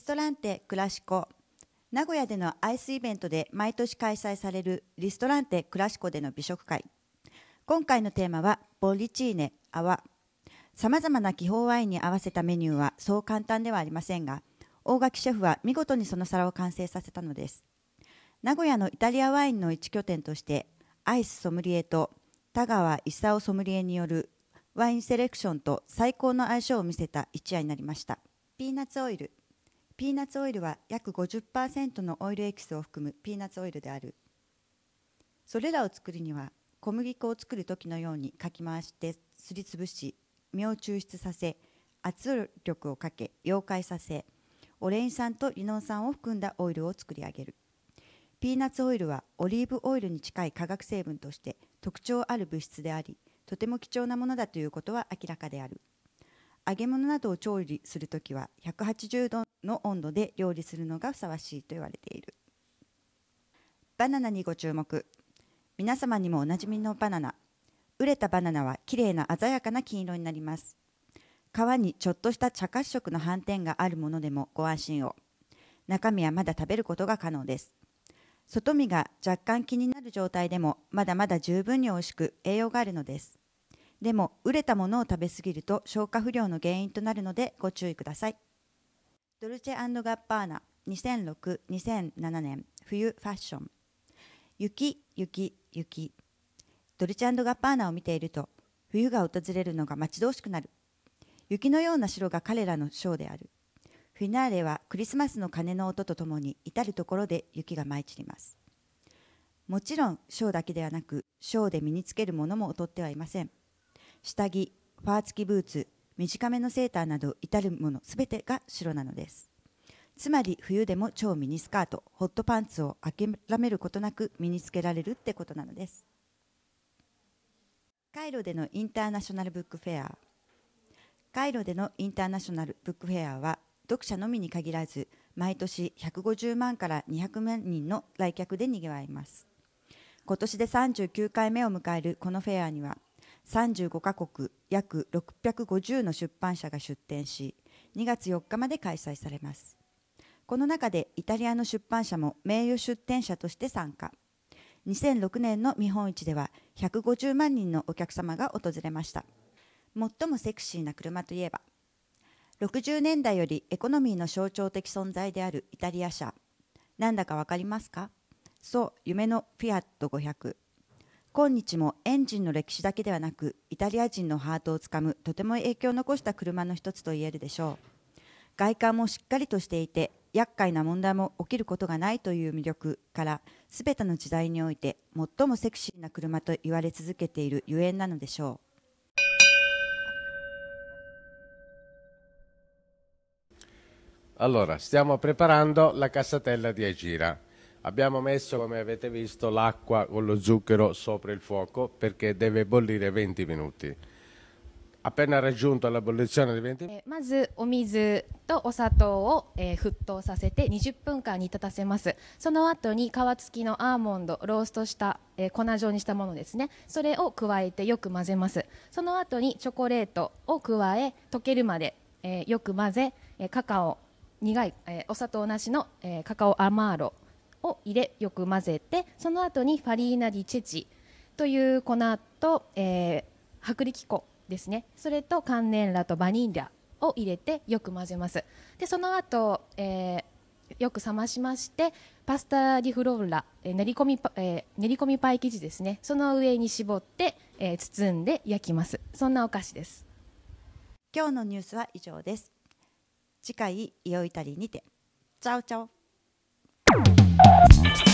ストランテクラシコ。名古屋でのアイスイベントで毎年開催されるリストランテクラシコでの美食会。今回のテーマはボリチーネ泡。さまざまな気泡ワインに合わせたメニューはそう簡単ではありませんが大垣シェフは見事にその皿を完成させたのです。名古屋のイタリアワインの一拠点としてアイスソムリエと田川勲ソムリエによるワインセレクションと最高の相性を見せた一夜になりました。ピーナッツオイル。ピーナッツオイルは約50%のオイルエキスを含むピーナッツオイルである。それらを作るには小麦粉を作る時のようにかき回してすりつぶし身を抽出させ圧力をかけ溶解させオレイン酸とリノン酸を含んだオイルを作り上げる。ピーナッツオイルはオリーブオイルに近い化学成分として特徴ある物質でありとても貴重なものだということは明らかである。揚げ物などを調理するときは180度の温度で料理するのがふさわしいと言われている。バナナにご注目。皆様にもおなじみのバナナ。熟れたバナナはきれいな鮮やかな金色になります。皮にちょっとした茶褐色の斑点があるものでもご安心を。中身はまだ食べることが可能です。外身が若干気になる状態でもまだまだ十分に美味しく栄養があるのです。でも熟れたものを食べ過ぎると消化不良の原因となるのでご注意ください。ドルチェガッパーナ2006-2007年冬ファッション。雪雪雪。ドルチェガッパーナを見ていると冬が訪れるのが待ち遠しくなる。雪のような城が彼らのショーである。フィナーレはクリスマスの鐘の音とともに至る所で雪が舞い散ります。もちろんショーだけではなくショーで身につけるものも劣ってはいません。下着ファー付きブーツ短めのセーターなど至るものすべてが白なのです。つまり冬でも超ミニスカートホットパンツを諦めることなく身につけられるってことなのです。カイロでのインターナショナルブックフェア。カイロでのインターナショナルブックフェアは読者のみに限らず毎年150万から200万人の来客でにぎわいます。今年で39回目を迎えるこのフェアには35カ国約650の出版社が出展し2月4日まで開催されます。この中でイタリアの出版社も名誉出展者として参加。2006年の見本市では150万人のお客様が訪れました。最もセクシーな車といえば60年代よりエコノミーの象徴的存在であるイタリア車。なんだか分かりますか？そう夢のフィアット500今日もエンジンの歴史だけではなくイタリア人のハートをつかむとても影響を残した車の一つと言えるでしょう外観もしっかりとしていて厄介な問題も起きることがないという魅力から全ての時代において最もセクシーな車と言われ続けているゆえんなのでしょう Allora, stiamo preparando la cassatella di Agira. Abbiamo messo, come avete visto, l'acqua con lo zucchero sopra il fuoco perché deve bollire 20 minuti. Appena raggiunto l'ebollizione di 20えーまずお水とお砂糖を、えー沸騰させて20分間煮立たせますその後に皮付きのアーモンドローストした、えー粉状にしたものですねそれを加えてよく混ぜますその後にチョコレートを加え溶けるまで、えーよく混ぜ、えーカカオ苦い、えーお砂糖なしの、えカカオアマーロを入れよく混ぜてその後にファリーナ・ディ・チェチという粉と、えー薄力粉ですね。それとカンネンラとバニーラを入れてよく混ぜます。でその後、えーよく冷ましましてパスタ・ディフローラ、えー練り込みパ、えー練り込みパイ生地ですね。その上に絞って、えー包んで焼きます。そんなお菓子です。今日のニュースは以上です。次回イオイタリーにて。チャオチャオ。Bye.